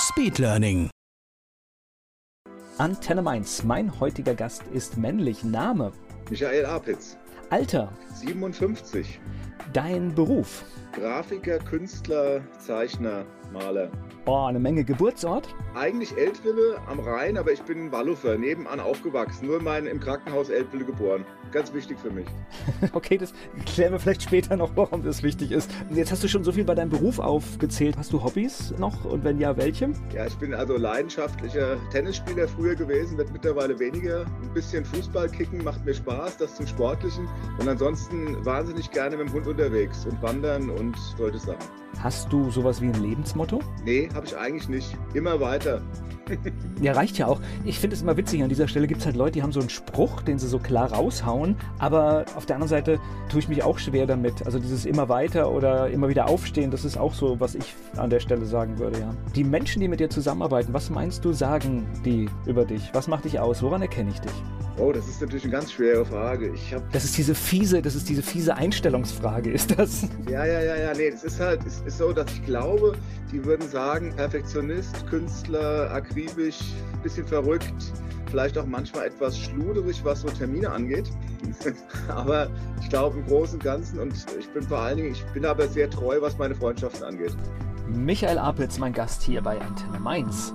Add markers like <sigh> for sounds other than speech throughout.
Speedlearning. Antenne Mainz. Mein heutiger Gast ist männlich. Name? Michael Apitz. Alter? 57. Dein Beruf? Grafiker, Künstler, Zeichner, Maler. Oh, eine Menge Geburtsort? Eigentlich Eltville am Rhein, aber ich bin in Wallufer, nebenan aufgewachsen. Nur mein, im Krankenhaus Eltville geboren. Ganz wichtig für mich. <laughs> okay, das klären wir vielleicht später noch, warum das wichtig ist. Jetzt hast du schon so viel bei deinem Beruf aufgezählt. Hast du Hobbys noch und wenn ja, welche? Ja, ich bin also leidenschaftlicher Tennisspieler früher gewesen, wird mittlerweile weniger. Ein bisschen Fußball kicken macht mir Spaß, das zum Sportlichen. Und ansonsten wahnsinnig gerne mit dem Hund unterwegs und wandern und solche Sachen. Hast du sowas wie ein Lebensmotto? Nee, habe ich eigentlich nicht. Immer weiter. <laughs> ja, reicht ja auch. Ich finde es immer witzig, an dieser Stelle gibt es halt Leute, die haben so einen Spruch, den sie so klar raushauen, aber auf der anderen Seite tue ich mich auch schwer damit. Also dieses immer weiter oder immer wieder aufstehen, das ist auch so, was ich an der Stelle sagen würde, ja. Die Menschen, die mit dir zusammenarbeiten, was meinst du, sagen die über dich? Was macht dich aus? Woran erkenne ich dich? Oh, das ist natürlich eine ganz schwere Frage. Ich hab das ist diese fiese, das ist diese fiese Einstellungsfrage, ist das? Ja, ja, ja, ja. Nee, es ist halt, es ist so, dass ich glaube, die würden sagen, Perfektionist, Künstler, akribisch, bisschen verrückt, vielleicht auch manchmal etwas schluderig, was so Termine angeht. <laughs> aber ich glaube im Großen und Ganzen und ich bin vor allen Dingen, ich bin aber sehr treu, was meine Freundschaften angeht. Michael Apitz, mein Gast hier bei Antenne Mainz.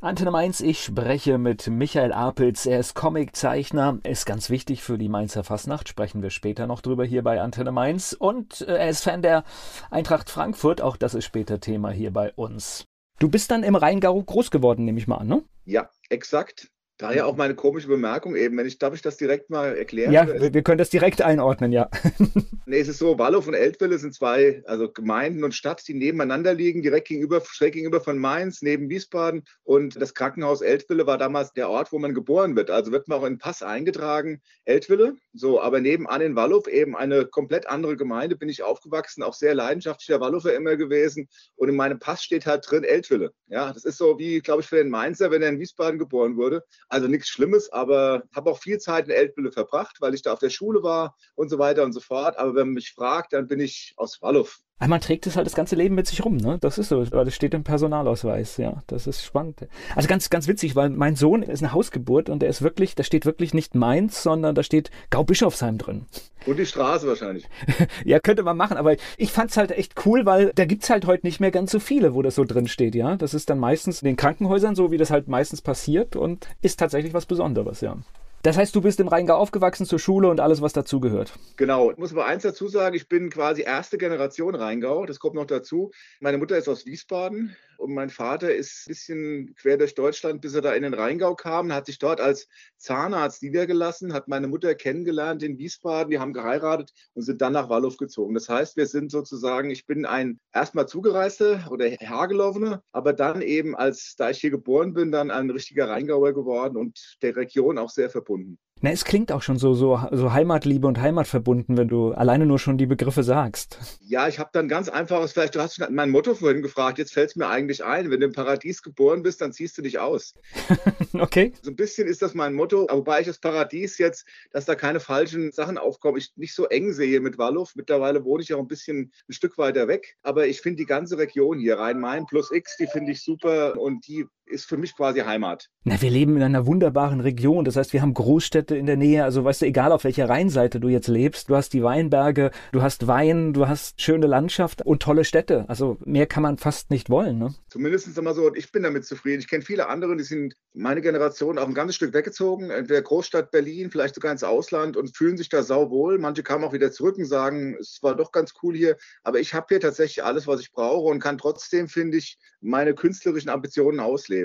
Antenne Mainz, ich spreche mit Michael Apels. Er ist Comiczeichner, ist ganz wichtig für die Mainzer Fastnacht. Sprechen wir später noch drüber hier bei Antenne Mainz. Und äh, er ist Fan der Eintracht Frankfurt. Auch das ist später Thema hier bei uns. Du bist dann im Rheingau groß geworden, nehme ich mal an, ne? Ja, exakt. Daher auch meine komische Bemerkung eben, wenn ich, darf ich das direkt mal erklären? Ja, wir, wir können das direkt einordnen, ja. <laughs> nee, es ist so, Wallow und Eltville sind zwei, also Gemeinden und Stadt, die nebeneinander liegen, direkt gegenüber, schräg gegenüber von Mainz, neben Wiesbaden. Und das Krankenhaus Eltville war damals der Ort, wo man geboren wird. Also wird man auch in Pass eingetragen, Eltville. So, aber nebenan in Wallow eben eine komplett andere Gemeinde, bin ich aufgewachsen, auch sehr leidenschaftlicher Wallower immer gewesen. Und in meinem Pass steht halt drin Eltville. Ja, das ist so wie, glaube ich, für den Mainzer, wenn er in Wiesbaden geboren wurde. Also nichts Schlimmes, aber habe auch viel Zeit in Eltville verbracht, weil ich da auf der Schule war und so weiter und so fort. Aber wenn man mich fragt, dann bin ich aus Wallow. Man trägt es halt das ganze Leben mit sich rum, ne? Das ist so, das steht im Personalausweis, ja. Das ist spannend. Also ganz, ganz witzig, weil mein Sohn ist eine Hausgeburt und der ist wirklich, da steht wirklich nicht Mainz, sondern da steht Gaubischofsheim drin. Und die Straße wahrscheinlich. <laughs> ja, könnte man machen, aber ich fand's halt echt cool, weil da gibt's halt heute nicht mehr ganz so viele, wo das so drin steht, ja. Das ist dann meistens in den Krankenhäusern so, wie das halt meistens passiert und ist tatsächlich was Besonderes, ja. Das heißt, du bist im Rheingau aufgewachsen zur Schule und alles, was dazugehört. Genau. Ich muss aber eins dazu sagen, ich bin quasi erste Generation Rheingau. Das kommt noch dazu. Meine Mutter ist aus Wiesbaden und mein Vater ist ein bisschen quer durch Deutschland, bis er da in den Rheingau kam, hat sich dort als Zahnarzt niedergelassen, hat meine Mutter kennengelernt in Wiesbaden, die haben geheiratet und sind dann nach Wallow gezogen. Das heißt, wir sind sozusagen, ich bin ein erstmal Zugereister oder Hergelaufener, aber dann eben, als da ich hier geboren bin, dann ein richtiger Rheingauer geworden und der Region auch sehr verbunden. Na, es klingt auch schon so, so, so Heimatliebe und Heimatverbunden, wenn du alleine nur schon die Begriffe sagst. Ja, ich habe dann ganz einfaches, vielleicht, du hast mein Motto vorhin gefragt, jetzt fällt es mir eigentlich ein, wenn du im Paradies geboren bist, dann ziehst du dich aus. <laughs> okay. So ein bisschen ist das mein Motto, wobei ich das Paradies jetzt, dass da keine falschen Sachen aufkommen, ich nicht so eng sehe mit Wallow. Mittlerweile wohne ich auch ein bisschen ein Stück weiter weg, aber ich finde die ganze Region hier, Rhein-Main plus X, die finde ich super und die ist für mich quasi Heimat. Na, wir leben in einer wunderbaren Region. Das heißt, wir haben Großstädte in der Nähe. Also weißt du, egal auf welcher Rheinseite du jetzt lebst, du hast die Weinberge, du hast Wein, du hast schöne Landschaft und tolle Städte. Also mehr kann man fast nicht wollen. Ne? Zumindest einmal so, ich bin damit zufrieden. Ich kenne viele andere, die sind meine Generation auch ein ganzes Stück weggezogen, entweder Großstadt Berlin, vielleicht sogar ins Ausland und fühlen sich da sauwohl. Manche kamen auch wieder zurück und sagen, es war doch ganz cool hier. Aber ich habe hier tatsächlich alles, was ich brauche und kann trotzdem, finde ich, meine künstlerischen Ambitionen ausleben.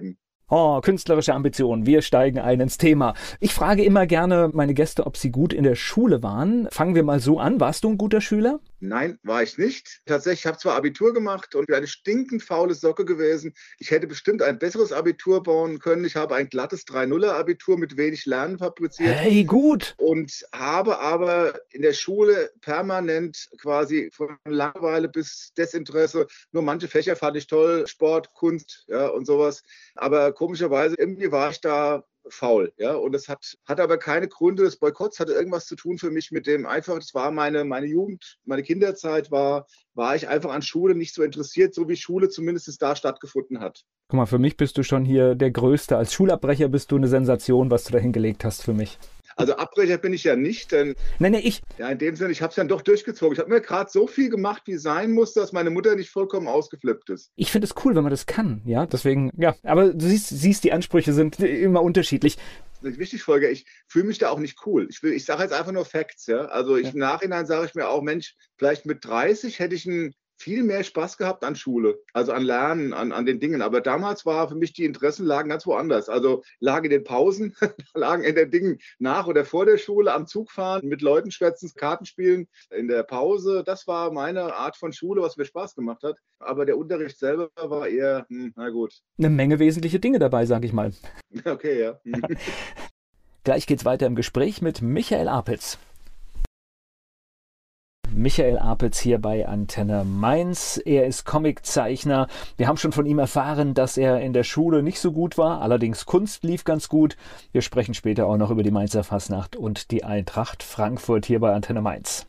Oh, künstlerische Ambitionen. Wir steigen ein ins Thema. Ich frage immer gerne meine Gäste, ob sie gut in der Schule waren. Fangen wir mal so an. Warst du ein guter Schüler? Nein, war ich nicht. Tatsächlich, ich habe zwar Abitur gemacht und bin eine stinkend faule Socke gewesen. Ich hätte bestimmt ein besseres Abitur bauen können. Ich habe ein glattes 3-0er-Abitur mit wenig Lernen fabriziert. Hey, gut. Und habe aber in der Schule permanent quasi von Langeweile bis Desinteresse, nur manche Fächer fand ich toll, Sport, Kunst ja, und sowas. Aber komischerweise, irgendwie war ich da faul. Ja? Und es hat, hat aber keine Gründe des Boykotts, hatte irgendwas zu tun für mich mit dem einfach, das war meine, meine Jugend, meine Kinderzeit war, war ich einfach an Schule nicht so interessiert, so wie Schule zumindest da stattgefunden hat. Guck mal, für mich bist du schon hier der Größte. Als Schulabbrecher bist du eine Sensation, was du da hingelegt hast für mich. Also Abbrecher bin ich ja nicht, denn. Nein, nein, ich. Ja, in dem Sinne, ich habe es dann doch durchgezogen. Ich habe mir gerade so viel gemacht, wie sein muss, dass meine Mutter nicht vollkommen ausgeflippt ist. Ich finde es cool, wenn man das kann, ja. Deswegen, ja. Aber du siehst, siehst die Ansprüche sind immer unterschiedlich. Wichtig, Folge, ich fühle mich da auch nicht cool. Ich, ich sage jetzt einfach nur Facts, ja. Also ich, ja. im Nachhinein sage ich mir auch, Mensch, vielleicht mit 30 hätte ich einen viel mehr Spaß gehabt an Schule, also an Lernen, an, an den Dingen. Aber damals war für mich die Interessen lagen ganz woanders. Also lagen in den Pausen, <laughs> lagen in den Dingen nach oder vor der Schule, am Zug fahren, mit Leuten schwätzen, Karten spielen, in der Pause. Das war meine Art von Schule, was mir Spaß gemacht hat. Aber der Unterricht selber war eher, hm, na gut. Eine Menge wesentliche Dinge dabei, sage ich mal. <laughs> Okay, ja. <laughs> Gleich geht's weiter im Gespräch mit Michael Apitz. Michael Apitz hier bei Antenne Mainz. Er ist Comiczeichner. Wir haben schon von ihm erfahren, dass er in der Schule nicht so gut war. Allerdings Kunst lief ganz gut. Wir sprechen später auch noch über die Mainzer Fasnacht und die Eintracht Frankfurt hier bei Antenne Mainz.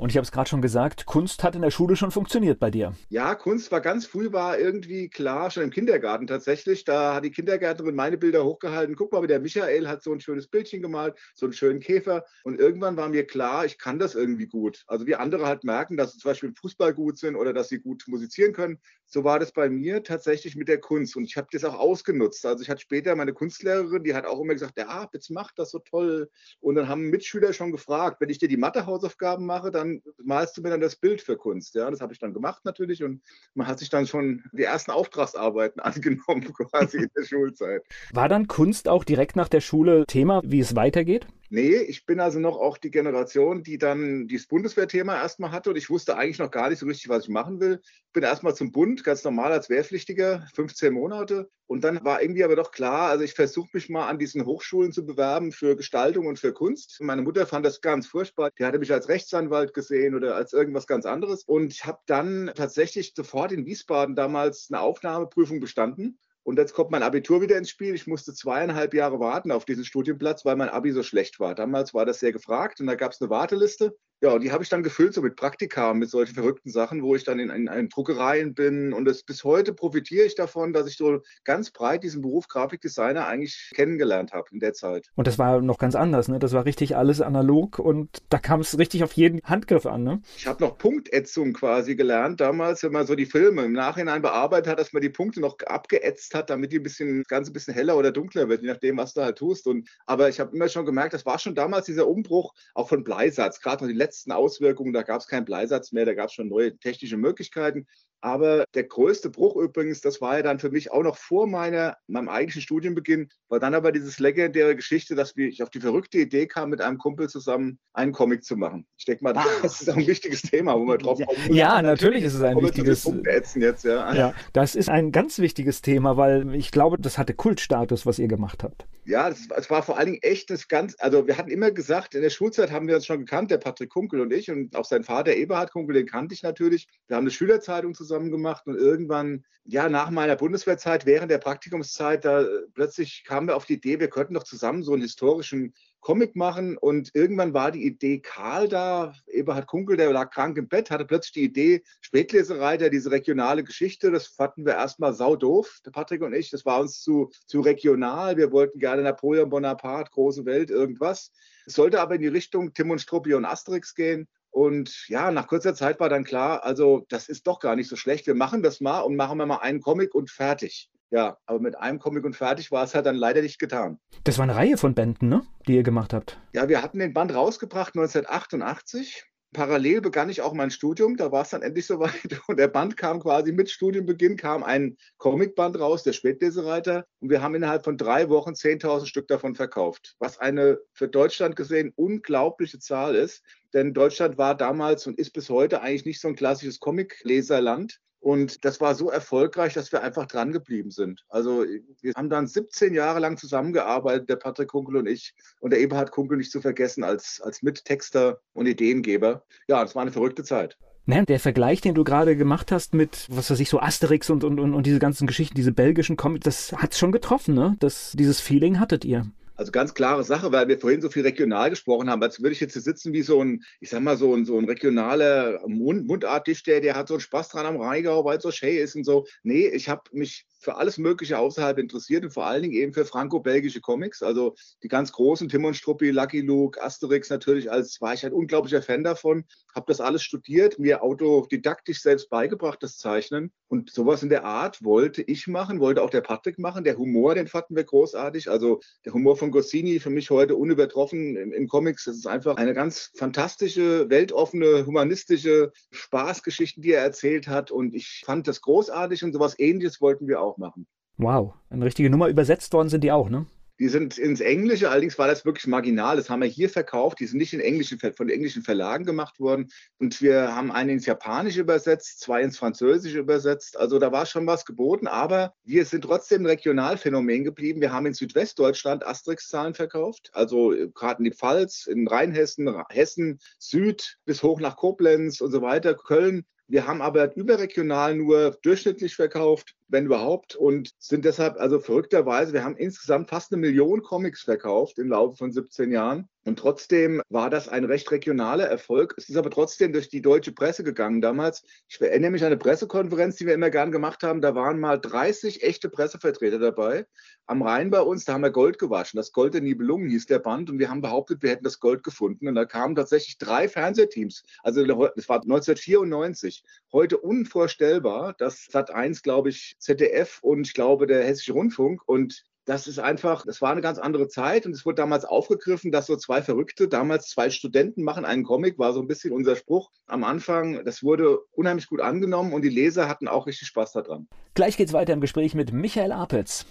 Und ich habe es gerade schon gesagt, Kunst hat in der Schule schon funktioniert bei dir. Ja, Kunst war ganz früh, war irgendwie klar, schon im Kindergarten tatsächlich. Da hat die Kindergärtnerin meine Bilder hochgehalten. Guck mal, der Michael hat so ein schönes Bildchen gemalt, so einen schönen Käfer. Und irgendwann war mir klar, ich kann das irgendwie gut. Also wie andere halt merken, dass sie zum Beispiel im Fußball gut sind oder dass sie gut musizieren können. So war das bei mir tatsächlich mit der Kunst. Und ich habe das auch ausgenutzt. Also ich hatte später meine Kunstlehrerin, die hat auch immer gesagt, ja, jetzt macht das so toll. Und dann haben Mitschüler schon gefragt, wenn ich dir die Mathehausaufgaben mache, dann malst du mir dann das Bild für Kunst. Ja, das habe ich dann gemacht natürlich und man hat sich dann schon die ersten Auftragsarbeiten <laughs> angenommen quasi in der Schulzeit. War dann Kunst auch direkt nach der Schule Thema, wie es weitergeht? Nee, ich bin also noch auch die Generation, die dann dieses Bundeswehrthema erstmal hatte und ich wusste eigentlich noch gar nicht so richtig, was ich machen will. Bin erstmal zum Bund, ganz normal als Wehrpflichtiger, 15 Monate. Und dann war irgendwie aber doch klar, also ich versuche mich mal an diesen Hochschulen zu bewerben für Gestaltung und für Kunst. Meine Mutter fand das ganz furchtbar. Die hatte mich als Rechtsanwalt gesehen oder als irgendwas ganz anderes. Und ich habe dann tatsächlich sofort in Wiesbaden damals eine Aufnahmeprüfung bestanden und jetzt kommt mein Abitur wieder ins Spiel. Ich musste zweieinhalb Jahre warten auf diesen Studienplatz, weil mein Abi so schlecht war. Damals war das sehr gefragt und da gab es eine Warteliste. Ja, und die habe ich dann gefüllt so mit Praktika, mit solchen verrückten Sachen, wo ich dann in, in, in Druckereien bin. Und das, bis heute profitiere ich davon, dass ich so ganz breit diesen Beruf Grafikdesigner eigentlich kennengelernt habe in der Zeit. Und das war noch ganz anders, ne? Das war richtig alles analog und da kam es richtig auf jeden Handgriff an, ne? Ich habe noch Punktätzung quasi gelernt damals, wenn man so die Filme im Nachhinein bearbeitet hat, dass man die Punkte noch abgeätzt hat, damit die ein bisschen, das Ganze ein bisschen heller oder dunkler wird, je nachdem, was du halt tust. Und, aber ich habe immer schon gemerkt, das war schon damals dieser Umbruch auch von Bleisatz, gerade noch die letzten letzten Auswirkungen, da gab es keinen Bleisatz mehr, da gab es schon neue technische Möglichkeiten. Aber der größte Bruch übrigens, das war ja dann für mich auch noch vor meiner, meinem eigentlichen Studienbeginn, war dann aber dieses legendäre Geschichte, dass ich auf die verrückte Idee kam, mit einem Kumpel zusammen einen Comic zu machen. Ich denke mal, das ist auch ein wichtiges Thema, wo wir drauf kommen. Ja, natürlich ist es ein wichtiges jetzt, ja. ja, das ist ein ganz wichtiges Thema, weil ich glaube, das hatte Kultstatus, was ihr gemacht habt. Ja, es war vor allen Dingen echt das ganz, also wir hatten immer gesagt, in der Schulzeit haben wir uns schon gekannt, der Patrick Kunkel und ich und auch sein Vater Eberhard Kunkel, den kannte ich natürlich. Wir haben eine Schülerzeitung zusammen gemacht und irgendwann, ja, nach meiner Bundeswehrzeit, während der Praktikumszeit, da plötzlich kamen wir auf die Idee, wir könnten doch zusammen so einen historischen Comic machen und irgendwann war die Idee Karl da, Eberhard Kunkel, der lag krank im Bett, hatte plötzlich die Idee Spätlesereiter, diese regionale Geschichte, das fanden wir erstmal sau doof, der Patrick und ich, das war uns zu, zu regional, wir wollten gerne Napoleon Bonaparte, große Welt, irgendwas. Es sollte aber in die Richtung Tim und Struppi und Asterix gehen und ja, nach kurzer Zeit war dann klar, also das ist doch gar nicht so schlecht. Wir machen das mal und machen wir mal einen Comic und fertig. Ja, aber mit einem Comic und fertig war es halt dann leider nicht getan. Das war eine Reihe von Bänden, ne? die ihr gemacht habt. Ja, wir hatten den Band rausgebracht 1988 Parallel begann ich auch mein Studium, da war es dann endlich <laughs> soweit und der Band kam quasi mit Studienbeginn, kam ein Comicband raus, der Spätlesereiter und wir haben innerhalb von drei Wochen 10.000 Stück davon verkauft, was eine für Deutschland gesehen unglaubliche Zahl ist, denn Deutschland war damals und ist bis heute eigentlich nicht so ein klassisches Comicleserland. Und das war so erfolgreich, dass wir einfach dran geblieben sind. Also wir haben dann 17 Jahre lang zusammengearbeitet, der Patrick Kunkel und ich und der Eberhard Kunkel nicht zu vergessen als, als Mittexter und Ideengeber. Ja, es war eine verrückte Zeit. Nein, der Vergleich, den du gerade gemacht hast mit, was weiß ich, so Asterix und, und, und, und diese ganzen Geschichten, diese belgischen Comics, das hat schon getroffen, ne? Das, dieses Feeling hattet ihr. Also ganz klare Sache, weil wir vorhin so viel regional gesprochen haben. Als würde ich jetzt hier sitzen wie so ein, ich sag mal, so ein, so ein regionaler Mund, Mundartdichter, der hat so einen Spaß dran am Rheingau, weil es so schön ist und so. Nee, ich habe mich für alles Mögliche außerhalb interessiert und vor allen Dingen eben für franco-belgische Comics. Also die ganz großen, Tim und Struppi, Lucky Luke, Asterix natürlich, als war ich ein unglaublicher Fan davon. Habe das alles studiert, mir autodidaktisch selbst beigebracht, das Zeichnen. Und sowas in der Art wollte ich machen, wollte auch der Patrick machen. Der Humor, den fanden wir großartig. Also der Humor von Goscinny für mich heute unübertroffen in, in Comics. Das ist einfach eine ganz fantastische, weltoffene, humanistische Spaßgeschichte, die er erzählt hat. Und ich fand das großartig und sowas ähnliches wollten wir auch auch machen. Wow, eine richtige Nummer. Übersetzt worden sind die auch, ne? Die sind ins Englische, allerdings war das wirklich marginal. Das haben wir hier verkauft. Die sind nicht in englischen, von englischen Verlagen gemacht worden. Und wir haben einen ins Japanische übersetzt, zwei ins Französische übersetzt. Also da war schon was geboten. Aber wir sind trotzdem ein Regionalphänomen geblieben. Wir haben in Südwestdeutschland Asterix-Zahlen verkauft. Also gerade in die Pfalz, in Rheinhessen, Hessen, Süd bis hoch nach Koblenz und so weiter, Köln. Wir haben aber überregional nur durchschnittlich verkauft wenn überhaupt, und sind deshalb also verrückterweise, wir haben insgesamt fast eine Million Comics verkauft im Laufe von 17 Jahren. Und trotzdem war das ein recht regionaler Erfolg. Es ist aber trotzdem durch die deutsche Presse gegangen damals. Ich erinnere mich an eine Pressekonferenz, die wir immer gern gemacht haben. Da waren mal 30 echte Pressevertreter dabei. Am Rhein bei uns, da haben wir Gold gewaschen. Das Gold der Nibelungen hieß der Band. Und wir haben behauptet, wir hätten das Gold gefunden. Und da kamen tatsächlich drei Fernsehteams. Also das war 1994. Heute unvorstellbar, dass Sat1, glaube ich, ZDF und ich glaube der Hessische Rundfunk. Und das ist einfach, das war eine ganz andere Zeit und es wurde damals aufgegriffen, dass so zwei Verrückte, damals zwei Studenten machen einen Comic, war so ein bisschen unser Spruch am Anfang. Das wurde unheimlich gut angenommen und die Leser hatten auch richtig Spaß daran. Gleich geht's weiter im Gespräch mit Michael Apitz.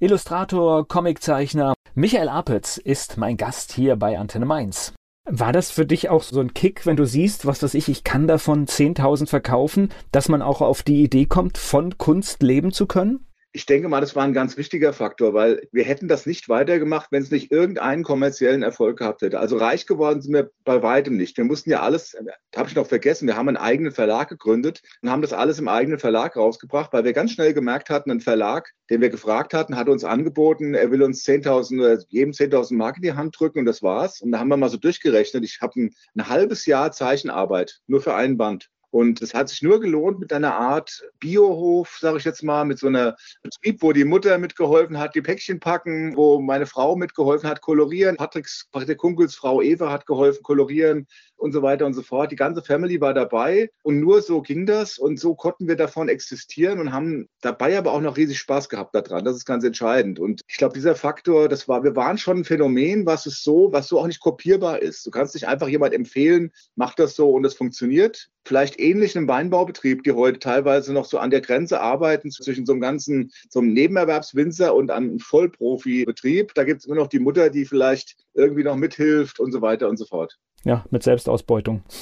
Illustrator, Comiczeichner. Michael Apitz ist mein Gast hier bei Antenne Mainz. War das für dich auch so ein Kick, wenn du siehst, was weiß ich, ich kann davon 10.000 verkaufen, dass man auch auf die Idee kommt, von Kunst leben zu können? Ich denke mal, das war ein ganz wichtiger Faktor, weil wir hätten das nicht weitergemacht, wenn es nicht irgendeinen kommerziellen Erfolg gehabt hätte. Also reich geworden sind wir bei weitem nicht. Wir mussten ja alles, habe ich noch vergessen, wir haben einen eigenen Verlag gegründet und haben das alles im eigenen Verlag rausgebracht, weil wir ganz schnell gemerkt hatten, ein Verlag, den wir gefragt hatten, hat uns angeboten, er will uns 10.000, jedem 10.000 Mark in die Hand drücken und das war's. Und da haben wir mal so durchgerechnet. Ich habe ein, ein halbes Jahr Zeichenarbeit nur für einen Band. Und es hat sich nur gelohnt mit einer Art Biohof, sage ich jetzt mal, mit so einer Betrieb, wo die Mutter mitgeholfen hat, die Päckchen packen, wo meine Frau mitgeholfen hat, kolorieren. Patricks, Patrick Kunkels Frau Eva hat geholfen, kolorieren und so weiter und so fort. Die ganze Family war dabei und nur so ging das und so konnten wir davon existieren und haben dabei aber auch noch riesig Spaß gehabt daran. Das ist ganz entscheidend. Und ich glaube, dieser Faktor, das war, wir waren schon ein Phänomen, was es so, was so auch nicht kopierbar ist. Du kannst nicht einfach jemand empfehlen, mach das so und es funktioniert vielleicht ähnlich einem Weinbaubetrieb, die heute teilweise noch so an der Grenze arbeiten zwischen so einem ganzen, so einem Nebenerwerbswinzer und einem Vollprofibetrieb. Da gibt es immer noch die Mutter, die vielleicht irgendwie noch mithilft und so weiter und so fort. Ja, mit Selbstausbeutung. <laughs>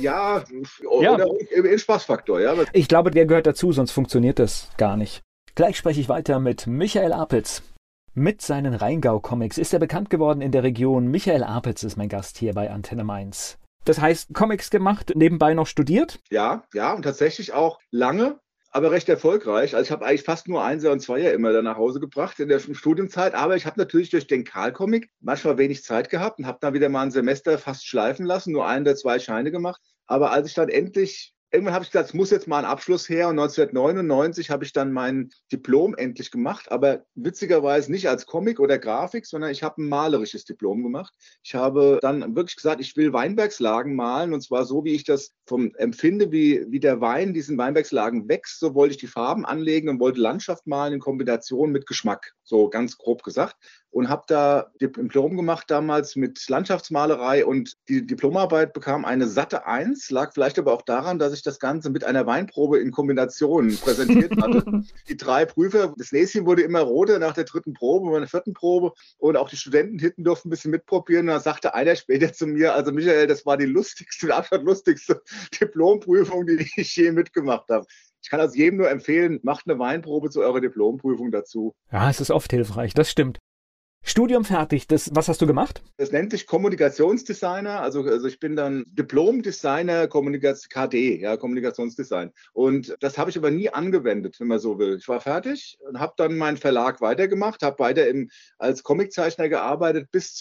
Ja, ja. oder im Spaßfaktor, ja. Ich glaube, der gehört dazu, sonst funktioniert das gar nicht. Gleich spreche ich weiter mit Michael Apitz. Mit seinen Rheingau-Comics ist er bekannt geworden in der Region. Michael Apitz ist mein Gast hier bei Antenne Mainz. Das heißt, Comics gemacht, nebenbei noch studiert? Ja, ja, und tatsächlich auch lange, aber recht erfolgreich. Also ich habe eigentlich fast nur Einser und Zweier immer dann nach Hause gebracht in der Studienzeit. Aber ich habe natürlich durch den Karl-Comic manchmal wenig Zeit gehabt und habe dann wieder mal ein Semester fast schleifen lassen, nur einen der zwei Scheine gemacht. Aber als ich dann endlich irgendwann habe ich gesagt, es muss jetzt mal ein Abschluss her. Und 1999 habe ich dann mein Diplom endlich gemacht, aber witzigerweise nicht als Comic oder Grafik, sondern ich habe ein malerisches Diplom gemacht. Ich habe dann wirklich gesagt, ich will Weinbergslagen malen und zwar so, wie ich das vom empfinde, wie, wie der Wein diesen Weinbergslagen wächst. So wollte ich die Farben anlegen und wollte Landschaft malen in Kombination mit Geschmack. So ganz grob gesagt. Und habe da Diplom gemacht damals mit Landschaftsmalerei und die Diplomarbeit bekam eine satte Eins, lag vielleicht aber auch daran, dass ich das Ganze mit einer Weinprobe in Kombination präsentiert hatte. <laughs> die drei Prüfer, das Näschen wurde immer roter nach der dritten Probe, bei der vierten Probe und auch die Studenten hinten durften ein bisschen mitprobieren. Und da sagte einer später zu mir, also Michael, das war die lustigste, absolut lustigste <laughs> Diplomprüfung, die ich je mitgemacht habe. Ich kann also jedem nur empfehlen, macht eine Weinprobe zu eurer Diplomprüfung dazu. Ja, es ist oft hilfreich, das stimmt. Studium fertig. Das, was hast du gemacht? Das nennt sich Kommunikationsdesigner. Also, also ich bin dann Diplom-Designer KD, ja, Kommunikationsdesign. Und das habe ich aber nie angewendet, wenn man so will. Ich war fertig und habe dann meinen Verlag weitergemacht, habe weiter im, als Comiczeichner gearbeitet bis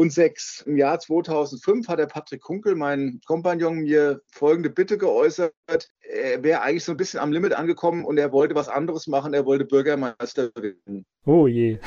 2006. Im Jahr 2005 hat der Patrick Kunkel, mein Kompagnon, mir folgende Bitte geäußert. Er wäre eigentlich so ein bisschen am Limit angekommen und er wollte was anderes machen. Er wollte Bürgermeister werden. Oh je.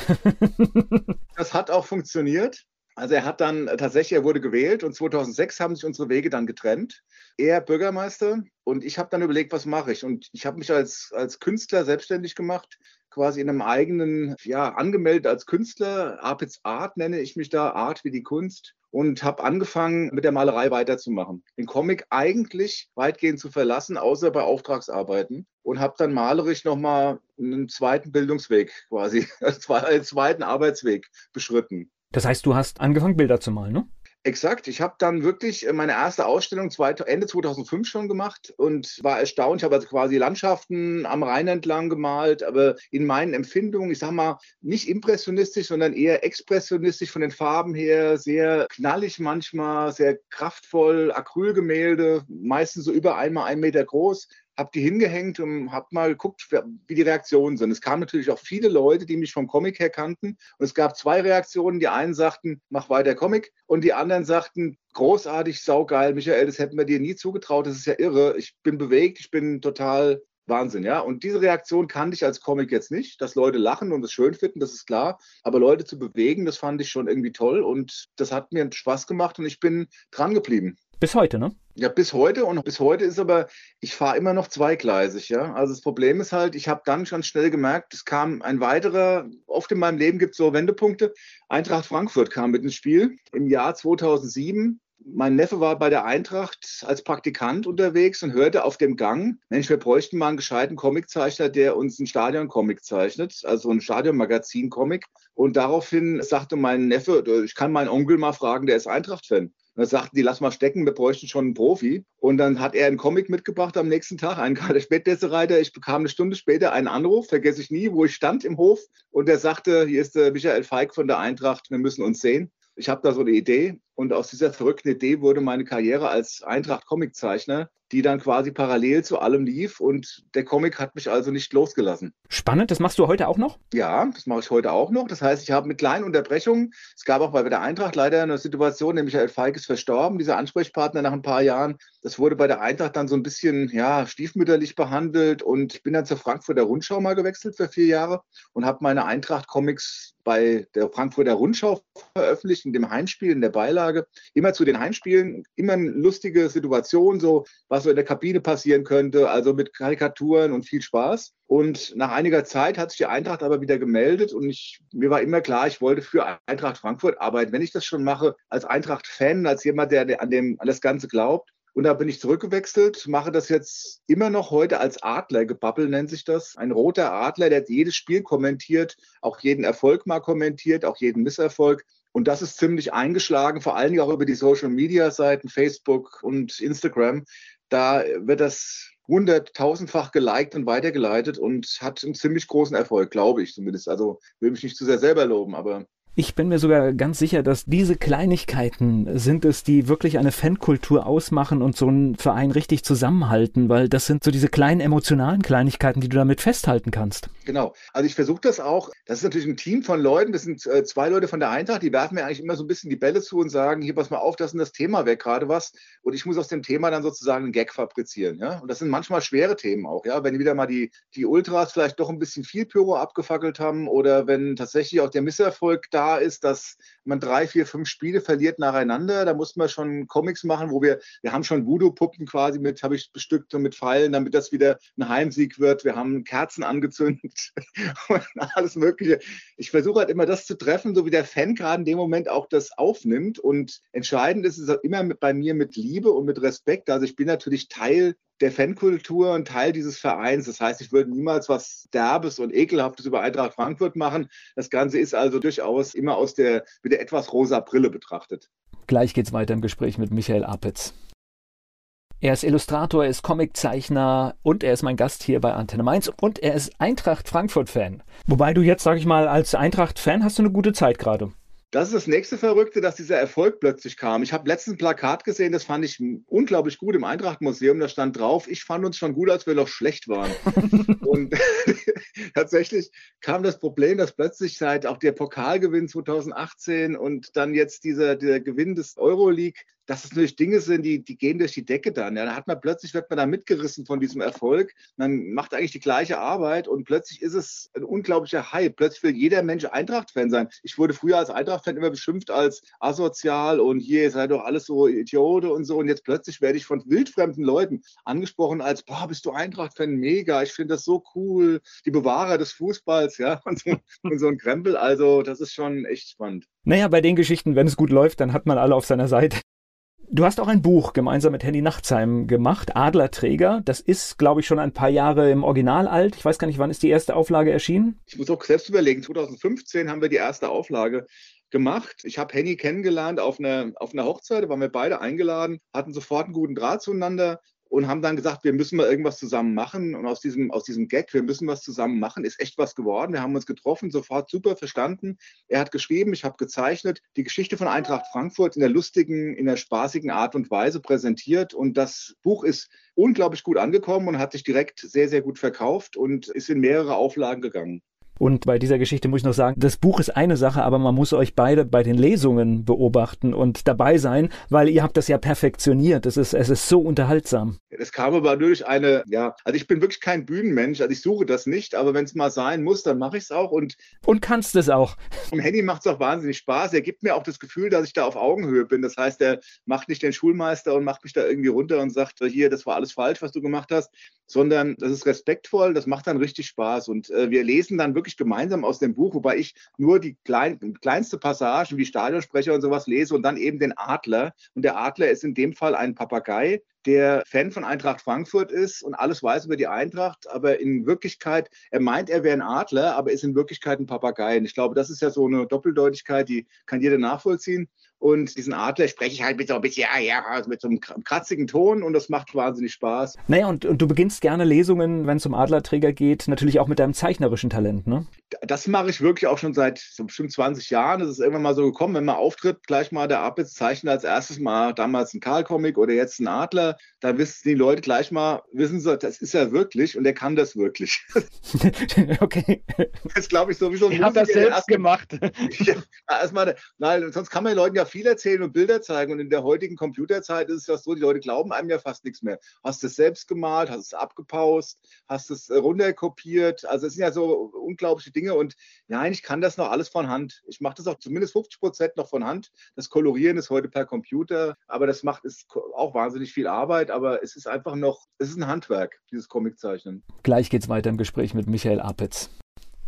<laughs> das hat auch funktioniert. Also er hat dann tatsächlich, er wurde gewählt und 2006 haben sich unsere Wege dann getrennt. Er Bürgermeister und ich habe dann überlegt, was mache ich? Und ich habe mich als, als Künstler selbstständig gemacht, quasi in einem eigenen, ja, angemeldet als Künstler. Apitz Art nenne ich mich da, Art wie die Kunst und habe angefangen, mit der Malerei weiterzumachen. Den Comic eigentlich weitgehend zu verlassen, außer bei Auftragsarbeiten und habe dann malerisch nochmal einen zweiten Bildungsweg quasi, <laughs> einen zweiten Arbeitsweg beschritten. Das heißt, du hast angefangen, Bilder zu malen, ne? Exakt. Ich habe dann wirklich äh, meine erste Ausstellung Ende 2005 schon gemacht und war erstaunt. Ich habe also quasi Landschaften am Rhein entlang gemalt, aber in meinen Empfindungen, ich sage mal, nicht impressionistisch, sondern eher expressionistisch von den Farben her, sehr knallig manchmal, sehr kraftvoll, Acrylgemälde, meistens so über einmal ein Meter groß habe die hingehängt und habe mal geguckt, wie die Reaktionen sind. Es kamen natürlich auch viele Leute, die mich vom Comic her kannten. Und es gab zwei Reaktionen. Die einen sagten, mach weiter Comic. Und die anderen sagten, großartig, saugeil, Michael, das hätten wir dir nie zugetraut. Das ist ja irre. Ich bin bewegt, ich bin total Wahnsinn, ja. Und diese Reaktion kannte ich als Comic jetzt nicht, dass Leute lachen und es schön finden, das ist klar. Aber Leute zu bewegen, das fand ich schon irgendwie toll und das hat mir Spaß gemacht und ich bin dran geblieben. Bis heute, ne? Ja, bis heute und bis heute ist aber, ich fahre immer noch zweigleisig, ja. Also das Problem ist halt, ich habe dann ganz schnell gemerkt, es kam ein weiterer, oft in meinem Leben gibt es so Wendepunkte. Eintracht Frankfurt kam mit ins Spiel im Jahr 2007 mein Neffe war bei der Eintracht als Praktikant unterwegs und hörte auf dem Gang, Mensch, wir bräuchten mal einen gescheiten Comiczeichner, der uns ein Stadion-Comic zeichnet, also ein Stadion-Magazin-Comic. Und daraufhin sagte mein Neffe, ich kann meinen Onkel mal fragen, der ist Eintracht-Fan. Dann sagten die, lass mal stecken, wir bräuchten schon einen Profi. Und dann hat er einen Comic mitgebracht am nächsten Tag, einen Karl Spätdessereiter. Ich bekam eine Stunde später einen Anruf, vergesse ich nie, wo ich stand im Hof. Und der sagte, hier ist der Michael Feig von der Eintracht, wir müssen uns sehen. Ich habe da so eine Idee und aus dieser verrückten Idee wurde meine Karriere als Eintracht-Comiczeichner die dann quasi parallel zu allem lief und der Comic hat mich also nicht losgelassen. Spannend, das machst du heute auch noch? Ja, das mache ich heute auch noch. Das heißt, ich habe mit kleinen Unterbrechungen, es gab auch bei der Eintracht leider eine Situation, nämlich Michael Feig ist verstorben, dieser Ansprechpartner nach ein paar Jahren. Das wurde bei der Eintracht dann so ein bisschen ja, stiefmütterlich behandelt und ich bin dann zur Frankfurter Rundschau mal gewechselt für vier Jahre und habe meine Eintracht-Comics bei der Frankfurter Rundschau veröffentlicht, in dem Heimspiel, in der Beilage. Immer zu den Heimspielen, immer eine lustige Situation, so was so in der Kabine passieren könnte, also mit Karikaturen und viel Spaß. Und nach einiger Zeit hat sich die Eintracht aber wieder gemeldet und ich, mir war immer klar, ich wollte für Eintracht Frankfurt arbeiten. Wenn ich das schon mache, als Eintracht-Fan, als jemand, der an, dem, an das Ganze glaubt, und da bin ich zurückgewechselt, mache das jetzt immer noch heute als Adlergebabbel, nennt sich das. Ein roter Adler, der jedes Spiel kommentiert, auch jeden Erfolg mal kommentiert, auch jeden Misserfolg. Und das ist ziemlich eingeschlagen, vor allen Dingen auch über die Social-Media-Seiten, Facebook und Instagram. Da wird das hunderttausendfach geliked und weitergeleitet und hat einen ziemlich großen Erfolg, glaube ich zumindest. Also will mich nicht zu sehr selber loben, aber ich bin mir sogar ganz sicher, dass diese Kleinigkeiten sind es, die wirklich eine Fankultur ausmachen und so einen Verein richtig zusammenhalten, weil das sind so diese kleinen emotionalen Kleinigkeiten, die du damit festhalten kannst. Genau. Also ich versuche das auch. Das ist natürlich ein Team von Leuten. Das sind äh, zwei Leute von der Eintracht, die werfen mir eigentlich immer so ein bisschen die Bälle zu und sagen, hier pass mal auf, das ist das Thema weg gerade was. Und ich muss aus dem Thema dann sozusagen einen Gag fabrizieren. Ja? Und das sind manchmal schwere Themen auch. Ja? Wenn wieder mal die, die Ultras vielleicht doch ein bisschen viel Pyro abgefackelt haben oder wenn tatsächlich auch der Misserfolg da da ist, dass man drei, vier, fünf Spiele verliert nacheinander. Da muss man schon Comics machen, wo wir, wir haben schon Voodoo-Puppen quasi mit, habe ich bestückt und mit Pfeilen, damit das wieder ein Heimsieg wird. Wir haben Kerzen angezündet <laughs> und alles Mögliche. Ich versuche halt immer das zu treffen, so wie der Fan gerade in dem Moment auch das aufnimmt. Und entscheidend ist es immer mit, bei mir mit Liebe und mit Respekt. Also ich bin natürlich Teil der Fankultur und Teil dieses Vereins. Das heißt, ich würde niemals was Derbes und Ekelhaftes über Eintracht Frankfurt machen. Das Ganze ist also durchaus immer aus der, mit der etwas rosa Brille betrachtet. Gleich geht's weiter im Gespräch mit Michael Apitz. Er ist Illustrator, er ist Comiczeichner und er ist mein Gast hier bei Antenne Mainz und er ist Eintracht Frankfurt-Fan. Wobei du jetzt, sag ich mal, als Eintracht-Fan hast du eine gute Zeit gerade. Das ist das nächste Verrückte, dass dieser Erfolg plötzlich kam. Ich habe letztens ein Plakat gesehen, das fand ich unglaublich gut im Eintracht-Museum. Da stand drauf, ich fand uns schon gut, als wir noch schlecht waren. <laughs> und <laughs> tatsächlich kam das Problem, dass plötzlich seit auch der Pokalgewinn 2018 und dann jetzt dieser, dieser Gewinn des Euroleague dass es natürlich Dinge sind, die, die gehen durch die Decke dann. Ja, da hat man plötzlich, wird man da mitgerissen von diesem Erfolg. Man macht eigentlich die gleiche Arbeit und plötzlich ist es ein unglaublicher Hype. Plötzlich will jeder Mensch Eintracht-Fan sein. Ich wurde früher als Eintracht-Fan immer beschimpft als asozial und hier seid doch alles so Idiote und so. Und jetzt plötzlich werde ich von wildfremden Leuten angesprochen als, boah, bist du Eintracht-Fan? Mega, ich finde das so cool. Die Bewahrer des Fußballs, ja, <laughs> und so, und so ein Krempel. Also, das ist schon echt spannend. Naja, bei den Geschichten, wenn es gut läuft, dann hat man alle auf seiner Seite. Du hast auch ein Buch gemeinsam mit Henny Nachtsheim gemacht, Adlerträger. Das ist, glaube ich, schon ein paar Jahre im Original alt. Ich weiß gar nicht, wann ist die erste Auflage erschienen? Ich muss auch selbst überlegen. 2015 haben wir die erste Auflage gemacht. Ich habe Henny kennengelernt auf einer, auf einer Hochzeit, da waren wir beide eingeladen, hatten sofort einen guten Draht zueinander und haben dann gesagt, wir müssen mal irgendwas zusammen machen. Und aus diesem, aus diesem Gag, wir müssen was zusammen machen, ist echt was geworden. Wir haben uns getroffen, sofort super verstanden. Er hat geschrieben, ich habe gezeichnet, die Geschichte von Eintracht Frankfurt in der lustigen, in der spaßigen Art und Weise präsentiert. Und das Buch ist unglaublich gut angekommen und hat sich direkt sehr, sehr gut verkauft und ist in mehrere Auflagen gegangen. Und bei dieser Geschichte muss ich noch sagen, das Buch ist eine Sache, aber man muss euch beide bei den Lesungen beobachten und dabei sein, weil ihr habt das ja perfektioniert. Es ist, es ist so unterhaltsam. Es kam aber durch eine, ja, also ich bin wirklich kein Bühnenmensch, also ich suche das nicht, aber wenn es mal sein muss, dann mache ich es auch und und kannst es auch. Vom Handy macht es auch wahnsinnig Spaß. Er gibt mir auch das Gefühl, dass ich da auf Augenhöhe bin. Das heißt, er macht nicht den Schulmeister und macht mich da irgendwie runter und sagt, hier, das war alles falsch, was du gemacht hast, sondern das ist respektvoll, das macht dann richtig Spaß und äh, wir lesen dann wirklich gemeinsam aus dem Buch, wobei ich nur die klein, kleinste Passagen wie Stadionsprecher und sowas lese und dann eben den Adler. Und der Adler ist in dem Fall ein Papagei der Fan von Eintracht Frankfurt ist und alles weiß über die Eintracht, aber in Wirklichkeit, er meint, er wäre ein Adler, aber ist in Wirklichkeit ein Papagei. Und ich glaube, das ist ja so eine Doppeldeutigkeit, die kann jeder nachvollziehen. Und diesen Adler spreche ich halt mit so ein bisschen, ja, ja, also mit so einem kratzigen Ton und das macht wahnsinnig Spaß. Naja, und, und du beginnst gerne Lesungen, wenn es um Adlerträger geht, natürlich auch mit deinem zeichnerischen Talent, ne? Das mache ich wirklich auch schon seit so bestimmt 20 Jahren. Das ist irgendwann mal so gekommen, wenn man auftritt, gleich mal der Abitz zeichnet als erstes mal damals ein Karl-Comic oder jetzt ein Adler. Da wissen die Leute gleich mal, wissen sie, das ist er wirklich und er kann das wirklich. <laughs> <laughs> okay. Das glaube ich sowieso. Ich habe das selbst gemacht. <laughs> ja, erstmal, nein, sonst kann man den Leuten ja viel erzählen und Bilder zeigen. Und in der heutigen Computerzeit ist es ja so, die Leute glauben einem ja fast nichts mehr. Hast du es selbst gemalt, hast es abgepaust, hast es äh, runterkopiert. Also es sind ja so unglaubliche Dinge. Und nein, ich kann das noch alles von Hand. Ich mache das auch zumindest 50 Prozent noch von Hand. Das Kolorieren ist heute per Computer, aber das macht ist auch wahnsinnig viel Arbeit. Aber es ist einfach noch, es ist ein Handwerk, dieses Comiczeichnen. Gleich geht es weiter im Gespräch mit Michael Apitz.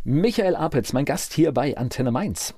Michael Apitz, mein Gast hier bei Antenne Mainz.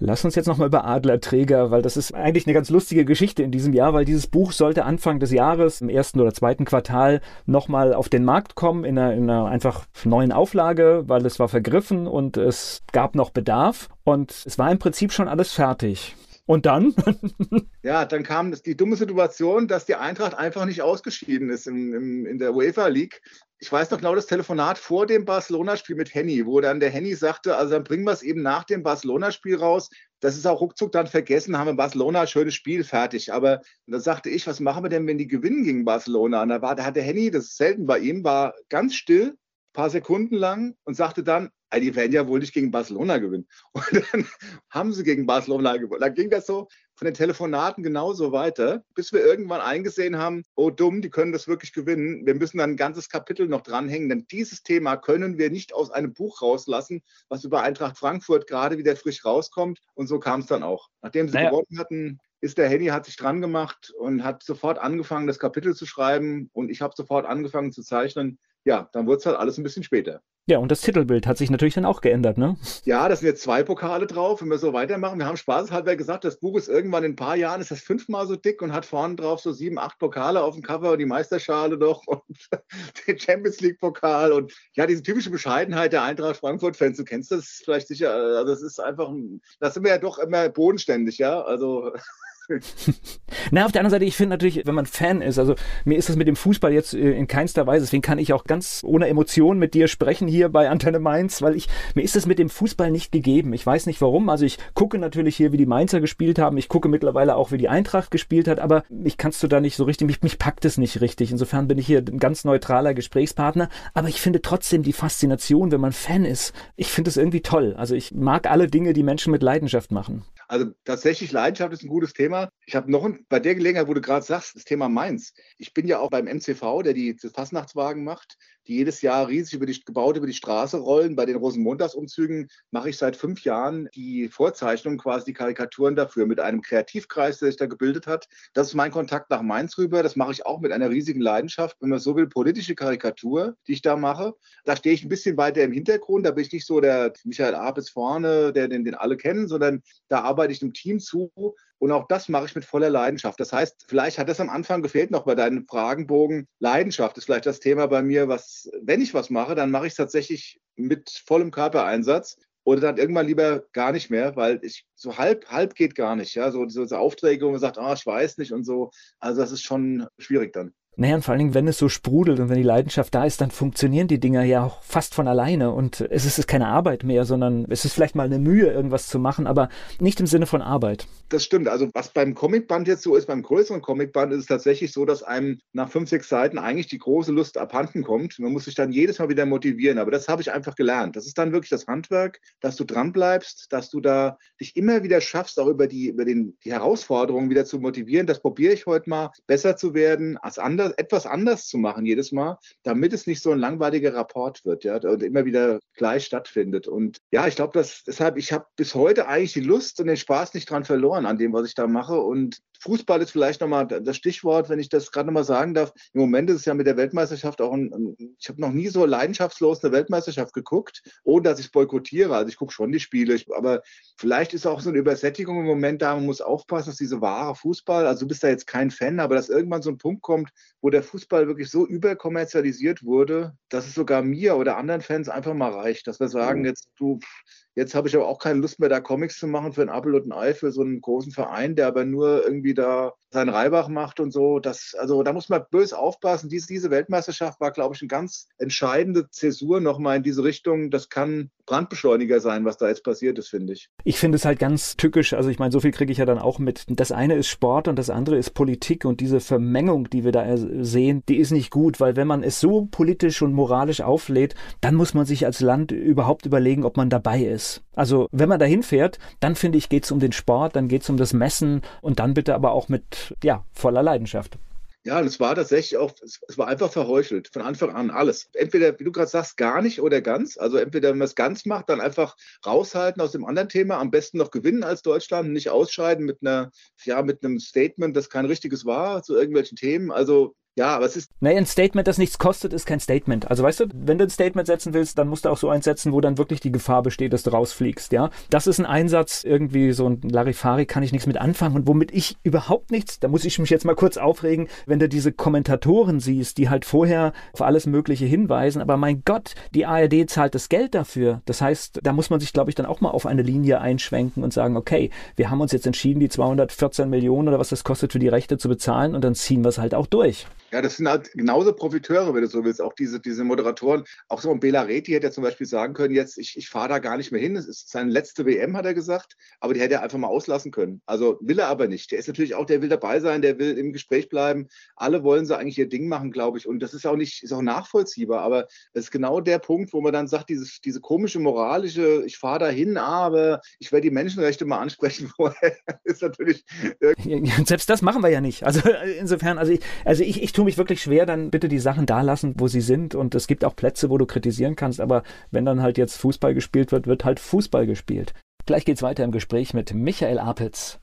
Lass uns jetzt nochmal über Adlerträger, weil das ist eigentlich eine ganz lustige Geschichte in diesem Jahr, weil dieses Buch sollte Anfang des Jahres, im ersten oder zweiten Quartal, nochmal auf den Markt kommen in einer, in einer einfach neuen Auflage, weil es war vergriffen und es gab noch Bedarf und es war im Prinzip schon alles fertig. Und dann? <laughs> ja, dann kam das, die dumme Situation, dass die Eintracht einfach nicht ausgeschieden ist im, im, in der UEFA League ich weiß noch genau das Telefonat vor dem Barcelona-Spiel mit Henny, wo dann der Henny sagte, also dann bringen wir es eben nach dem Barcelona-Spiel raus. Das ist auch ruckzuck dann vergessen, haben wir Barcelona, schönes Spiel, fertig. Aber da sagte ich, was machen wir denn, wenn die gewinnen gegen Barcelona? Und da, war, da hat der Henny, das ist selten bei ihm, war ganz still, paar Sekunden lang und sagte dann, die werden ja wohl nicht gegen Barcelona gewinnen. <laughs> Und dann haben sie gegen Barcelona gewonnen. Dann ging das so von den Telefonaten genauso weiter, bis wir irgendwann eingesehen haben, oh dumm, die können das wirklich gewinnen. Wir müssen dann ein ganzes Kapitel noch dranhängen, denn dieses Thema können wir nicht aus einem Buch rauslassen, was über Eintracht Frankfurt gerade wieder frisch rauskommt. Und so kam es dann auch. Nachdem sie naja. gewonnen hatten, ist der Henny, hat sich dran gemacht und hat sofort angefangen, das Kapitel zu schreiben. Und ich habe sofort angefangen zu zeichnen. Ja, dann wurde es halt alles ein bisschen später. Ja, und das Titelbild hat sich natürlich dann auch geändert, ne? Ja, da sind jetzt zwei Pokale drauf, wenn wir so weitermachen. Wir haben spaßeshalber gesagt, das Buch ist irgendwann in ein paar Jahren, ist das fünfmal so dick und hat vorne drauf so sieben, acht Pokale auf dem Cover und die Meisterschale noch und <laughs> den Champions League-Pokal und ja, diese typische Bescheidenheit der Eintracht Frankfurt-Fans. Du kennst das vielleicht sicher, also das ist einfach, das sind wir ja doch immer bodenständig, ja, also Na, auf der anderen Seite, ich finde natürlich, wenn man Fan ist, also mir ist das mit dem Fußball jetzt äh, in keinster Weise, deswegen kann ich auch ganz ohne Emotionen mit dir sprechen hier bei Antenne Mainz, weil ich, mir ist das mit dem Fußball nicht gegeben. Ich weiß nicht warum. Also ich gucke natürlich hier, wie die Mainzer gespielt haben. Ich gucke mittlerweile auch, wie die Eintracht gespielt hat, aber mich kannst du da nicht so richtig, mich, mich packt es nicht richtig. Insofern bin ich hier ein ganz neutraler Gesprächspartner. Aber ich finde trotzdem die Faszination, wenn man Fan ist, ich finde es irgendwie toll. Also ich mag alle Dinge, die Menschen mit Leidenschaft machen. Also tatsächlich Leidenschaft ist ein gutes Thema. Ich habe noch ein, bei der Gelegenheit, wo du gerade sagst, das Thema Mainz. Ich bin ja auch beim MCV, der die Fastnachtswagen macht die jedes Jahr riesig über die, gebaut über die Straße rollen. Bei den Rosenmontagsumzügen mache ich seit fünf Jahren die Vorzeichnung, quasi die Karikaturen dafür mit einem Kreativkreis, der sich da gebildet hat. Das ist mein Kontakt nach Mainz rüber. Das mache ich auch mit einer riesigen Leidenschaft, wenn man so will, politische Karikatur, die ich da mache. Da stehe ich ein bisschen weiter im Hintergrund. Da bin ich nicht so der Michael Apes vorne, der den, den alle kennen, sondern da arbeite ich einem Team zu, und auch das mache ich mit voller Leidenschaft. Das heißt, vielleicht hat das am Anfang gefehlt noch bei deinem Fragenbogen. Leidenschaft ist vielleicht das Thema bei mir, was, wenn ich was mache, dann mache ich es tatsächlich mit vollem Körpereinsatz oder dann irgendwann lieber gar nicht mehr, weil ich so halb, halb geht gar nicht. Ja, so, so Aufträge, wo man sagt, ah, ich weiß nicht und so. Also das ist schon schwierig dann. Naja, und vor allen Dingen, wenn es so sprudelt und wenn die Leidenschaft da ist, dann funktionieren die Dinger ja auch fast von alleine und es ist keine Arbeit mehr, sondern es ist vielleicht mal eine Mühe, irgendwas zu machen, aber nicht im Sinne von Arbeit. Das stimmt. Also was beim Comicband jetzt so ist, beim größeren Comicband ist es tatsächlich so, dass einem nach fünf, sechs Seiten eigentlich die große Lust abhanden kommt. Man muss sich dann jedes Mal wieder motivieren. Aber das habe ich einfach gelernt. Das ist dann wirklich das Handwerk, dass du dran bleibst, dass du da dich immer wieder schaffst, auch über die, über den, die Herausforderungen wieder zu motivieren. Das probiere ich heute mal, besser zu werden als anders etwas anders zu machen jedes Mal, damit es nicht so ein langweiliger Rapport wird, ja, und immer wieder gleich stattfindet. Und ja, ich glaube, dass deshalb, ich habe bis heute eigentlich die Lust und den Spaß nicht dran verloren an dem, was ich da mache. Und Fußball ist vielleicht nochmal das Stichwort, wenn ich das gerade nochmal sagen darf. Im Moment ist es ja mit der Weltmeisterschaft auch ein, ich habe noch nie so leidenschaftslos eine Weltmeisterschaft geguckt, ohne dass ich es boykottiere. Also ich gucke schon die Spiele, ich, aber vielleicht ist auch so eine Übersättigung im Moment da. Man muss aufpassen, dass diese wahre Fußball, also du bist da jetzt kein Fan, aber dass irgendwann so ein Punkt kommt, wo der Fußball wirklich so überkommerzialisiert wurde, dass es sogar mir oder anderen Fans einfach mal reicht, dass wir sagen, jetzt du, Jetzt habe ich aber auch keine Lust mehr, da Comics zu machen für ein Apple und ein Ei für so einen großen Verein, der aber nur irgendwie da seinen Reibach macht und so. Das, also da muss man bös aufpassen. Dies, diese Weltmeisterschaft war, glaube ich, eine ganz entscheidende Zäsur nochmal in diese Richtung. Das kann Brandbeschleuniger sein, was da jetzt passiert ist, finde ich. Ich finde es halt ganz tückisch. Also ich meine, so viel kriege ich ja dann auch mit. Das eine ist Sport und das andere ist Politik und diese Vermengung, die wir da sehen, die ist nicht gut, weil wenn man es so politisch und moralisch auflädt, dann muss man sich als Land überhaupt überlegen, ob man dabei ist. Also wenn man dahin fährt, dann finde ich, geht es um den Sport, dann geht es um das Messen und dann bitte aber auch mit ja, voller Leidenschaft. Ja, und es war tatsächlich auch, es, war einfach verheuchelt, von Anfang an alles. Entweder, wie du gerade sagst, gar nicht oder ganz. Also entweder, wenn man es ganz macht, dann einfach raushalten aus dem anderen Thema, am besten noch gewinnen als Deutschland, nicht ausscheiden mit einer, ja, mit einem Statement, das kein richtiges war zu irgendwelchen Themen. Also ja, aber es ist. Naja, ein Statement, das nichts kostet, ist kein Statement. Also weißt du, wenn du ein Statement setzen willst, dann musst du auch so eins setzen, wo dann wirklich die Gefahr besteht, dass du rausfliegst, ja. Das ist ein Einsatz, irgendwie so ein Larifari kann ich nichts mit anfangen und womit ich überhaupt nichts, da muss ich mich jetzt mal kurz aufregen, wenn du diese Kommentatoren siehst, die halt vorher auf alles Mögliche hinweisen, aber mein Gott, die ARD zahlt das Geld dafür. Das heißt, da muss man sich, glaube ich, dann auch mal auf eine Linie einschwenken und sagen, okay, wir haben uns jetzt entschieden, die 214 Millionen oder was das kostet für die Rechte zu bezahlen und dann ziehen wir es halt auch durch. Ja, das sind halt genauso Profiteure, wenn du so willst. Auch diese, diese Moderatoren, auch so ein Bela Reti hätte ja zum Beispiel sagen können, jetzt, ich, ich fahre da gar nicht mehr hin. Es ist seine letzte WM, hat er gesagt. Aber die hätte er einfach mal auslassen können. Also will er aber nicht. Der ist natürlich auch, der will dabei sein, der will im Gespräch bleiben. Alle wollen sie eigentlich ihr Ding machen, glaube ich. Und das ist auch nicht, ist auch nachvollziehbar. Aber das ist genau der Punkt, wo man dann sagt, dieses, diese komische moralische, ich fahre da hin, aber ich werde die Menschenrechte mal ansprechen <laughs> vorher, ist natürlich. <laughs> Selbst das machen wir ja nicht. Also insofern, also ich, also ich, ich tue mich wirklich schwer, dann bitte die Sachen da lassen, wo sie sind. Und es gibt auch Plätze, wo du kritisieren kannst. Aber wenn dann halt jetzt Fußball gespielt wird, wird halt Fußball gespielt. Gleich geht's weiter im Gespräch mit Michael Apitz.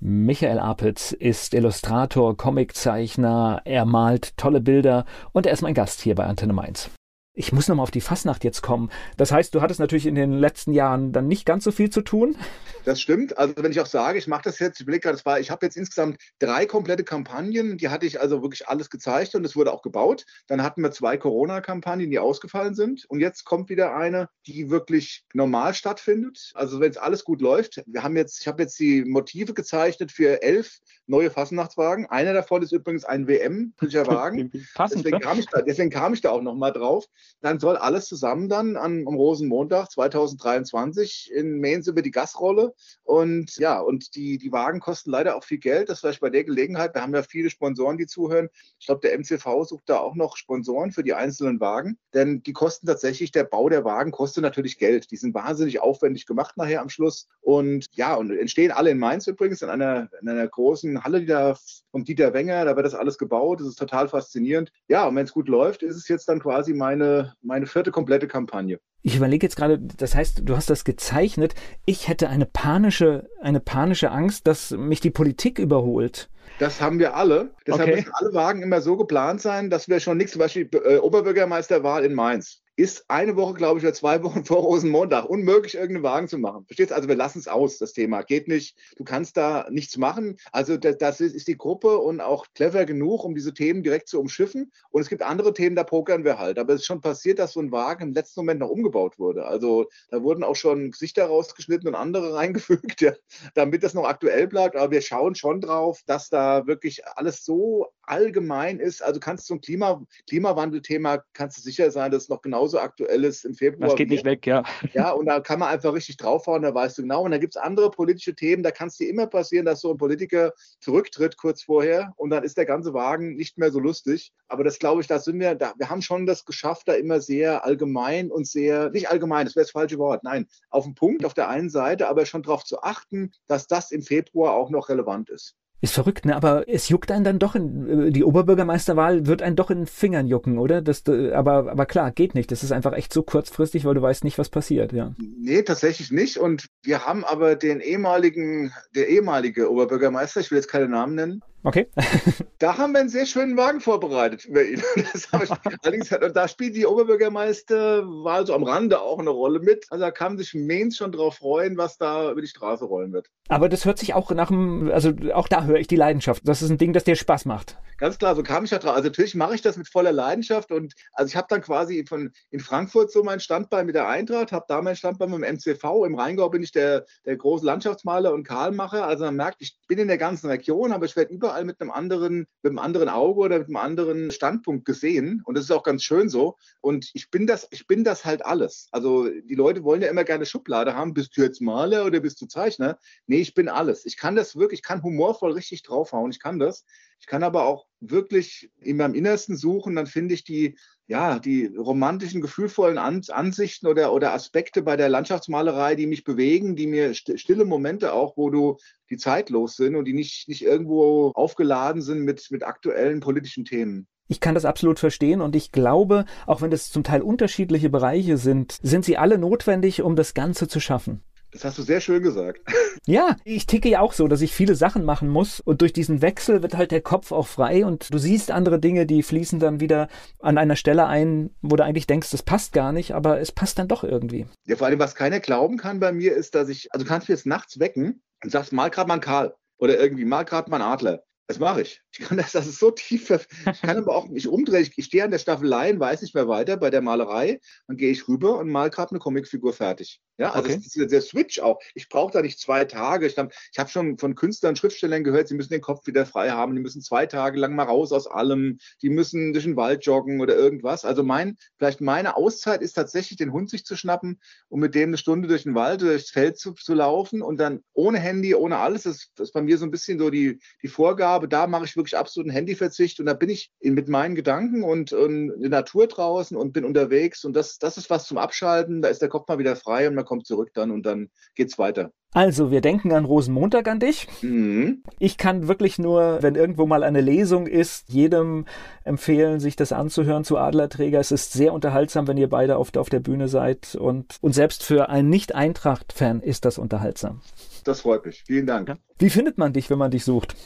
Michael Apitz ist Illustrator, Comiczeichner, er malt tolle Bilder und er ist mein Gast hier bei Antenne Mainz. Ich muss nochmal auf die Fasnacht jetzt kommen. Das heißt, du hattest natürlich in den letzten Jahren dann nicht ganz so viel zu tun. Das stimmt. Also wenn ich auch sage, ich mache das jetzt, ich blicke das war, ich habe jetzt insgesamt drei komplette Kampagnen, die hatte ich also wirklich alles gezeigt und es wurde auch gebaut. Dann hatten wir zwei Corona-Kampagnen, die ausgefallen sind. Und jetzt kommt wieder eine, die wirklich normal stattfindet. Also wenn es alles gut läuft. Wir haben jetzt, ich habe jetzt die Motive gezeichnet für elf neue Fasnachtswagen. Einer davon ist übrigens ein WM-Wagen. <laughs> Passend, deswegen, kam ich da, deswegen kam ich da auch nochmal drauf. Dann soll alles zusammen dann an, am Rosenmontag 2023 in Mainz über die Gasrolle. Und ja, und die, die Wagen kosten leider auch viel Geld. Das vielleicht bei der Gelegenheit. Wir haben ja viele Sponsoren, die zuhören. Ich glaube, der MCV sucht da auch noch Sponsoren für die einzelnen Wagen. Denn die kosten tatsächlich, der Bau der Wagen kostet natürlich Geld. Die sind wahnsinnig aufwendig gemacht nachher am Schluss. Und ja, und entstehen alle in Mainz übrigens in einer, in einer großen Halle, die da vom Dieter Wenger, da wird das alles gebaut. Das ist total faszinierend. Ja, und wenn es gut läuft, ist es jetzt dann quasi meine, meine vierte komplette Kampagne. Ich überlege jetzt gerade, das heißt, du hast das gezeichnet. Ich hätte eine panische, eine panische Angst, dass mich die Politik überholt. Das haben wir alle. Deshalb okay. müssen alle Wagen immer so geplant sein, dass wir schon nichts, zum Beispiel äh, Oberbürgermeisterwahl in Mainz ist eine Woche, glaube ich, oder zwei Wochen <laughs> vor Rosenmontag unmöglich, irgendeinen Wagen zu machen. Verstehst du? Also wir lassen es aus, das Thema. Geht nicht. Du kannst da nichts machen. Also das, ist, ist, die Gruppe und auch clever genug, um diese Themen direkt zu umschiffen. Und es gibt andere Themen, da pokern wir halt. Aber es ist schon passiert, dass so ein Wagen im letzten Moment noch umgebaut wurde. Also da wurden auch schon Gesichter rausgeschnitten und andere <laughs> reingefügt, ja, damit das noch aktuell bleibt. Aber wir schauen schon drauf, dass da wirklich alles so allgemein ist. Also kannst du zum Klima, Klimawandelthema kannst du sicher sein, dass es noch genau genauso aktuell ist im Februar. Das geht nicht weg, ja. Ja, und da kann man einfach richtig draufhauen, da weißt du genau. Und da gibt es andere politische Themen, da kann es dir immer passieren, dass so ein Politiker zurücktritt kurz vorher und dann ist der ganze Wagen nicht mehr so lustig. Aber das glaube ich, da sind wir, da, wir haben schon das geschafft, da immer sehr allgemein und sehr, nicht allgemein, das wäre das falsche Wort, nein, auf den Punkt auf der einen Seite, aber schon darauf zu achten, dass das im Februar auch noch relevant ist. Ist verrückt, ne? Aber es juckt einen dann doch in, äh, die Oberbürgermeisterwahl wird einen doch in den Fingern jucken, oder? Das, aber, aber klar, geht nicht. Das ist einfach echt so kurzfristig, weil du weißt nicht, was passiert, ja. Nee, tatsächlich nicht. Und wir haben aber den ehemaligen, der ehemalige Oberbürgermeister, ich will jetzt keine Namen nennen, Okay. <laughs> da haben wir einen sehr schönen Wagen vorbereitet über ihn. <laughs> <laughs> allerdings, da spielt die Oberbürgermeisterwahl so am Rande auch eine Rolle mit. Also da kann sich Mainz schon drauf freuen, was da über die Straße rollen wird. Aber das hört sich auch nach einem, also auch da höre ich die Leidenschaft. Das ist ein Ding, das dir Spaß macht. Ganz klar, so kam ich da drauf. Also natürlich mache ich das mit voller Leidenschaft und also ich habe dann quasi von in Frankfurt so mein Standbein mit der Eintracht, habe da mein Standbein mit dem MCV. Im Rheingau bin ich der, der große Landschaftsmaler und Karlmacher. Also man merkt, ich bin in der ganzen Region, aber ich werde überall überall mit einem anderen, mit einem anderen Auge oder mit einem anderen Standpunkt gesehen. Und das ist auch ganz schön so. Und ich bin das, ich bin das halt alles. Also die Leute wollen ja immer gerne Schublade haben. Bist du jetzt Maler oder bist du Zeichner? Nee, ich bin alles. Ich kann das wirklich, ich kann humorvoll richtig draufhauen. Ich kann das. Ich kann aber auch wirklich in meinem Innersten suchen, dann finde ich die, ja, die romantischen, gefühlvollen Ansichten oder, oder Aspekte bei der Landschaftsmalerei, die mich bewegen, die mir stille Momente auch, wo du die zeitlos sind und die nicht, nicht irgendwo aufgeladen sind mit, mit aktuellen politischen Themen. Ich kann das absolut verstehen und ich glaube, auch wenn es zum Teil unterschiedliche Bereiche sind, sind sie alle notwendig, um das Ganze zu schaffen. Das hast du sehr schön gesagt. <laughs> Ja, ich ticke ja auch so, dass ich viele Sachen machen muss und durch diesen Wechsel wird halt der Kopf auch frei und du siehst andere Dinge, die fließen dann wieder an einer Stelle ein, wo du eigentlich denkst, das passt gar nicht, aber es passt dann doch irgendwie. Ja, vor allem, was keiner glauben kann bei mir, ist, dass ich, also du kannst mich jetzt nachts wecken und sagst, mal gerade mal einen Karl oder irgendwie mal gerade mal einen Adler. Das mache ich. Ich kann das, das ist so tief. <laughs> Ich kann aber auch mich umdrehen. Ich, ich stehe an der Staffelei und weiß nicht mehr weiter bei der Malerei. Dann gehe ich rüber und mal gerade eine Comicfigur fertig. Ja, also okay. das, der Switch auch. Ich brauche da nicht zwei Tage. Ich habe hab schon von Künstlern, Schriftstellern gehört, sie müssen den Kopf wieder frei haben. Die müssen zwei Tage lang mal raus aus allem. Die müssen durch den Wald joggen oder irgendwas. Also mein, vielleicht meine Auszeit ist tatsächlich, den Hund sich zu schnappen und mit dem eine Stunde durch den Wald oder durchs Feld zu, zu laufen und dann ohne Handy, ohne alles. Das, das ist bei mir so ein bisschen so die, die Vorgabe. Da mache ich wirklich absoluten Handyverzicht und da bin ich in, mit meinen Gedanken und, und in der Natur draußen und bin unterwegs. Und das, das ist was zum Abschalten. Da ist der Kopf mal wieder frei und man kommt zurück dann und dann geht's weiter. Also, wir denken an Rosenmontag an dich. Mhm. Ich kann wirklich nur, wenn irgendwo mal eine Lesung ist, jedem empfehlen, sich das anzuhören zu Adlerträger. Es ist sehr unterhaltsam, wenn ihr beide auf, auf der Bühne seid und, und selbst für einen Nicht-Eintracht-Fan ist das unterhaltsam. Das freut mich. Vielen Dank. Wie findet man dich, wenn man dich sucht?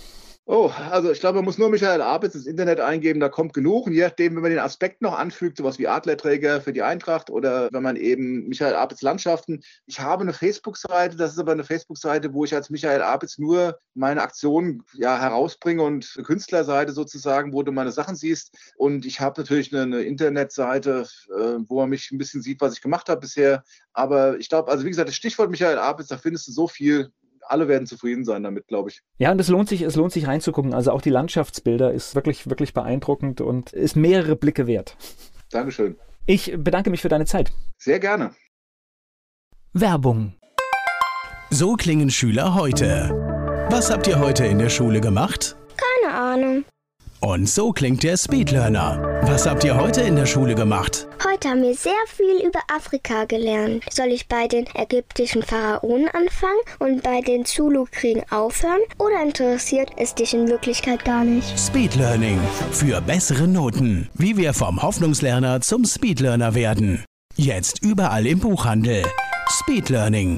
Oh, also ich glaube, man muss nur Michael Abitz ins Internet eingeben, da kommt genug. Und je nachdem, wenn man den Aspekt noch anfügt, sowas wie Adlerträger für die Eintracht oder wenn man eben Michael Abitz Landschaften. Ich habe eine Facebook-Seite, das ist aber eine Facebook-Seite, wo ich als Michael Abitz nur meine Aktionen ja, herausbringe und eine Künstlerseite sozusagen, wo du meine Sachen siehst. Und ich habe natürlich eine, eine Internetseite, äh, wo man mich ein bisschen sieht, was ich gemacht habe bisher. Aber ich glaube, also wie gesagt, das Stichwort Michael Abitz, da findest du so viel, alle werden zufrieden sein damit, glaube ich. Ja, und es lohnt sich, es lohnt sich reinzugucken. Also auch die Landschaftsbilder ist wirklich, wirklich beeindruckend und ist mehrere Blicke wert. Dankeschön. Ich bedanke mich für deine Zeit. Sehr gerne. Werbung. So klingen Schüler heute. Was habt ihr heute in der Schule gemacht? Keine Ahnung. Und so klingt der Speedlearner. Was habt ihr heute in der Schule gemacht? Heute haben wir sehr viel über Afrika gelernt. Soll ich bei den ägyptischen Pharaonen anfangen und bei den Zulu-Kriegen aufhören? Oder interessiert es dich in Wirklichkeit gar nicht? Speedlearning. Für bessere Noten. Wie wir vom Hoffnungslerner zum Speedlearner werden. Jetzt überall im Buchhandel. Speedlearning.